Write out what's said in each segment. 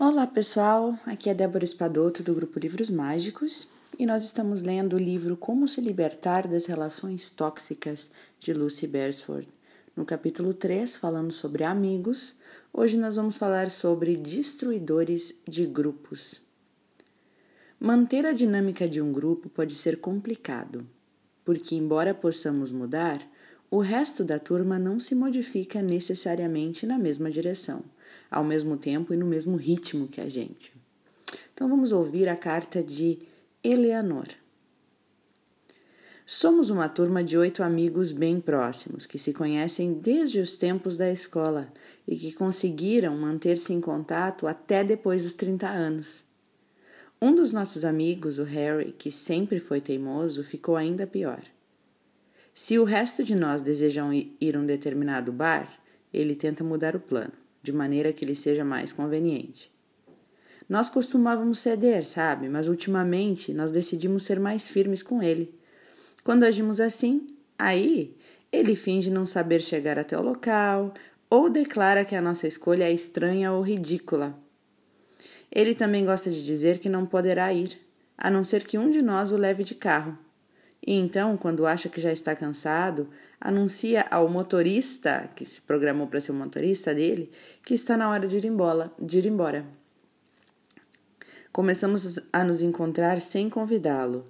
Olá pessoal, aqui é Débora Espadoto do grupo Livros Mágicos e nós estamos lendo o livro Como se Libertar das Relações Tóxicas de Lucy Beresford. No capítulo 3, falando sobre amigos, hoje nós vamos falar sobre destruidores de grupos. Manter a dinâmica de um grupo pode ser complicado, porque, embora possamos mudar, o resto da turma não se modifica necessariamente na mesma direção, ao mesmo tempo e no mesmo ritmo que a gente. Então vamos ouvir a carta de Eleanor. Somos uma turma de oito amigos bem próximos, que se conhecem desde os tempos da escola e que conseguiram manter-se em contato até depois dos 30 anos. Um dos nossos amigos, o Harry, que sempre foi teimoso, ficou ainda pior. Se o resto de nós desejam ir a um determinado bar, ele tenta mudar o plano, de maneira que lhe seja mais conveniente. Nós costumávamos ceder, sabe, mas ultimamente nós decidimos ser mais firmes com ele. Quando agimos assim, aí ele finge não saber chegar até o local ou declara que a nossa escolha é estranha ou ridícula. Ele também gosta de dizer que não poderá ir, a não ser que um de nós o leve de carro. E então, quando acha que já está cansado, anuncia ao motorista, que se programou para ser o motorista dele, que está na hora de ir embora. De ir embora. Começamos a nos encontrar sem convidá-lo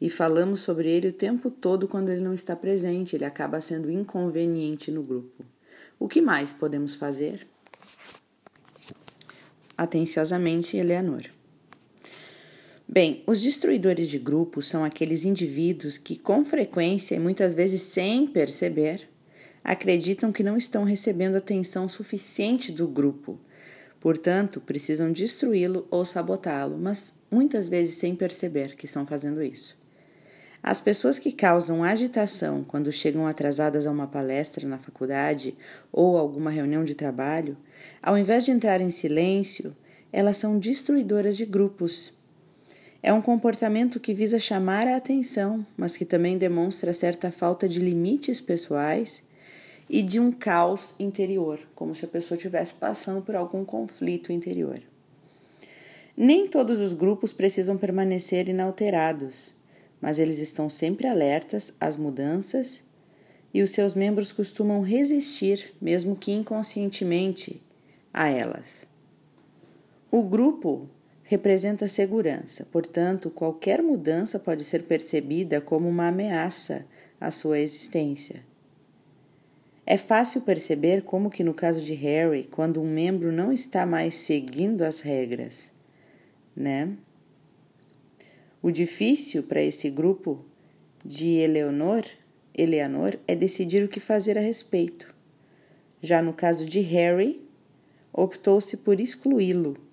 e falamos sobre ele o tempo todo quando ele não está presente, ele acaba sendo inconveniente no grupo. O que mais podemos fazer? Atenciosamente, Eleanor. Bem, os destruidores de grupos são aqueles indivíduos que, com frequência e muitas vezes sem perceber, acreditam que não estão recebendo atenção suficiente do grupo. Portanto, precisam destruí-lo ou sabotá-lo, mas muitas vezes sem perceber que estão fazendo isso. As pessoas que causam agitação quando chegam atrasadas a uma palestra na faculdade ou alguma reunião de trabalho ao invés de entrar em silêncio, elas são destruidoras de grupos. É um comportamento que visa chamar a atenção, mas que também demonstra certa falta de limites pessoais e de um caos interior, como se a pessoa estivesse passando por algum conflito interior. Nem todos os grupos precisam permanecer inalterados, mas eles estão sempre alertas às mudanças e os seus membros costumam resistir, mesmo que inconscientemente, a elas. O grupo representa segurança, portanto, qualquer mudança pode ser percebida como uma ameaça à sua existência. É fácil perceber como que no caso de Harry, quando um membro não está mais seguindo as regras, né? O difícil para esse grupo de Eleanor, Eleanor é decidir o que fazer a respeito. Já no caso de Harry, optou-se por excluí-lo.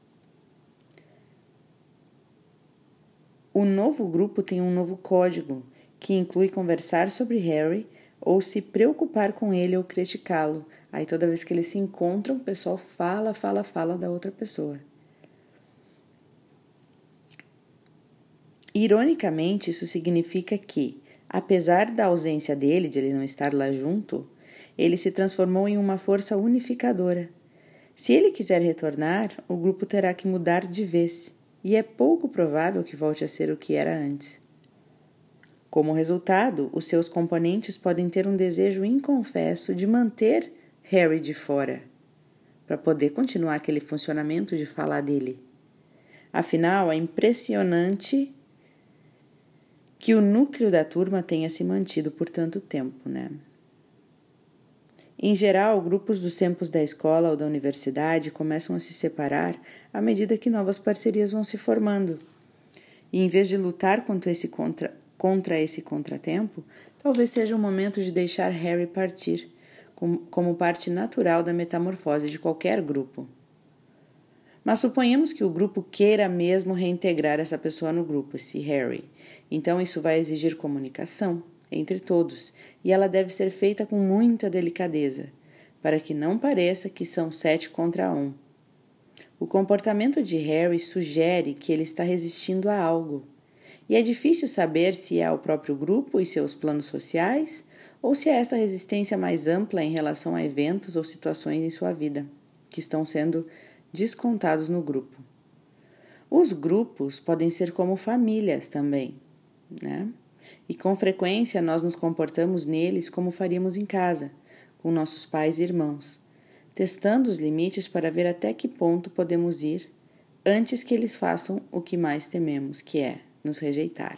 O novo grupo tem um novo código, que inclui conversar sobre Harry ou se preocupar com ele ou criticá-lo. Aí toda vez que eles se encontram, o pessoal fala, fala, fala da outra pessoa. Ironicamente, isso significa que, apesar da ausência dele, de ele não estar lá junto, ele se transformou em uma força unificadora se ele quiser retornar, o grupo terá que mudar de vez, e é pouco provável que volte a ser o que era antes. Como resultado, os seus componentes podem ter um desejo inconfesso de manter Harry de fora, para poder continuar aquele funcionamento de falar dele. Afinal, é impressionante que o núcleo da turma tenha se mantido por tanto tempo, né? Em geral, grupos dos tempos da escola ou da universidade começam a se separar à medida que novas parcerias vão se formando. E em vez de lutar contra esse, contra, contra esse contratempo, talvez seja o momento de deixar Harry partir, como, como parte natural da metamorfose de qualquer grupo. Mas suponhamos que o grupo queira mesmo reintegrar essa pessoa no grupo, esse Harry. Então isso vai exigir comunicação, entre todos, e ela deve ser feita com muita delicadeza, para que não pareça que são sete contra um. O comportamento de Harry sugere que ele está resistindo a algo, e é difícil saber se é ao próprio grupo e seus planos sociais ou se é essa resistência mais ampla em relação a eventos ou situações em sua vida que estão sendo descontados no grupo. Os grupos podem ser como famílias também, né? E com frequência nós nos comportamos neles como faríamos em casa, com nossos pais e irmãos, testando os limites para ver até que ponto podemos ir antes que eles façam o que mais tememos, que é nos rejeitar.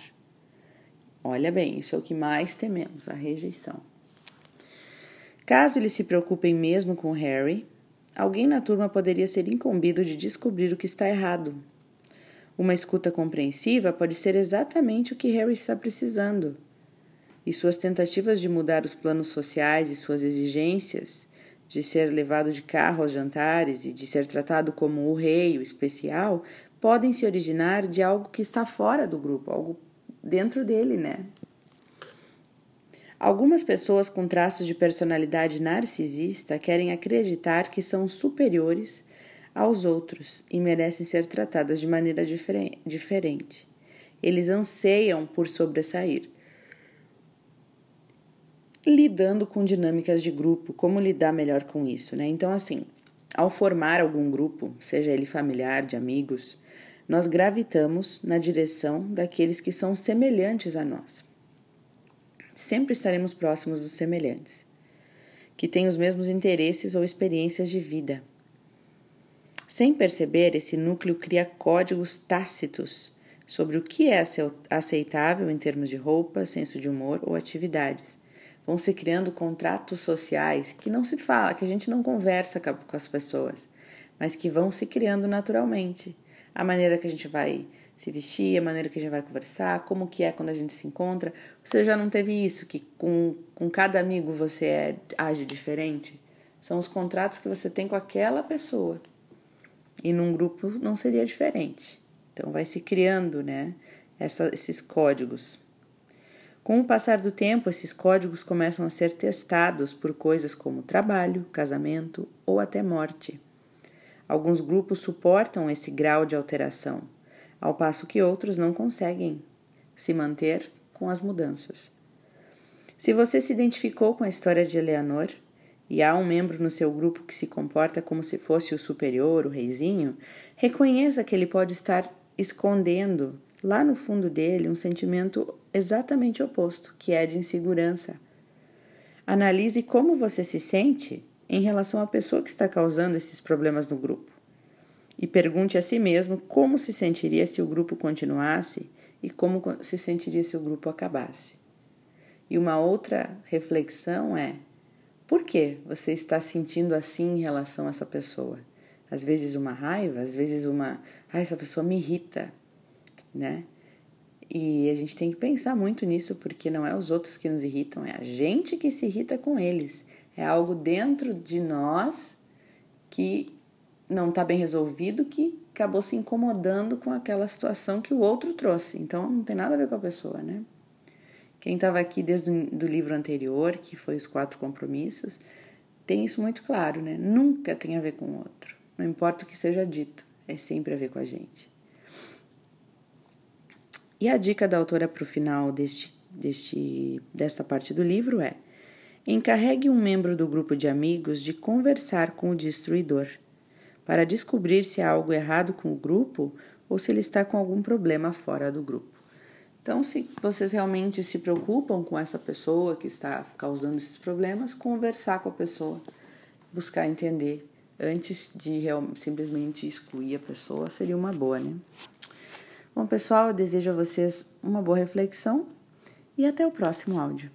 Olha bem, isso é o que mais tememos, a rejeição. Caso eles se preocupem mesmo com Harry, alguém na turma poderia ser incumbido de descobrir o que está errado. Uma escuta compreensiva pode ser exatamente o que Harry está precisando. E suas tentativas de mudar os planos sociais e suas exigências de ser levado de carro aos jantares e de ser tratado como o rei, o especial, podem se originar de algo que está fora do grupo, algo dentro dele, né? Algumas pessoas com traços de personalidade narcisista querem acreditar que são superiores aos outros e merecem ser tratadas de maneira diferente. Eles anseiam por sobressair lidando com dinâmicas de grupo, como lidar melhor com isso, né? Então, assim, ao formar algum grupo, seja ele familiar, de amigos, nós gravitamos na direção daqueles que são semelhantes a nós. Sempre estaremos próximos dos semelhantes, que têm os mesmos interesses ou experiências de vida. Sem perceber, esse núcleo cria códigos tácitos sobre o que é aceitável em termos de roupa, senso de humor ou atividades vão se criando contratos sociais que não se fala, que a gente não conversa com as pessoas, mas que vão se criando naturalmente. A maneira que a gente vai se vestir, a maneira que a gente vai conversar, como que é quando a gente se encontra. Você já não teve isso, que com, com cada amigo você é, age diferente? São os contratos que você tem com aquela pessoa. E num grupo não seria diferente. Então vai se criando, né, essa, esses códigos. Com o passar do tempo, esses códigos começam a ser testados por coisas como trabalho, casamento ou até morte. Alguns grupos suportam esse grau de alteração, ao passo que outros não conseguem se manter com as mudanças. Se você se identificou com a história de Eleanor e há um membro no seu grupo que se comporta como se fosse o superior, o reizinho, reconheça que ele pode estar escondendo lá no fundo dele um sentimento exatamente oposto, que é de insegurança. Analise como você se sente em relação à pessoa que está causando esses problemas no grupo. E pergunte a si mesmo como se sentiria se o grupo continuasse e como se sentiria se o grupo acabasse. E uma outra reflexão é: por que você está sentindo assim em relação a essa pessoa? Às vezes uma raiva, às vezes uma, ah, essa pessoa me irrita, né? E a gente tem que pensar muito nisso, porque não é os outros que nos irritam, é a gente que se irrita com eles. É algo dentro de nós que não está bem resolvido, que acabou se incomodando com aquela situação que o outro trouxe. Então não tem nada a ver com a pessoa, né? Quem estava aqui desde o do livro anterior, que foi os quatro compromissos, tem isso muito claro, né? Nunca tem a ver com o outro. Não importa o que seja dito, é sempre a ver com a gente. E a dica da autora para o final deste, deste, desta parte do livro é: encarregue um membro do grupo de amigos de conversar com o destruidor, para descobrir se há algo errado com o grupo ou se ele está com algum problema fora do grupo. Então, se vocês realmente se preocupam com essa pessoa que está causando esses problemas, conversar com a pessoa, buscar entender antes de simplesmente excluir a pessoa seria uma boa, né? Bom, pessoal, eu desejo a vocês uma boa reflexão e até o próximo áudio.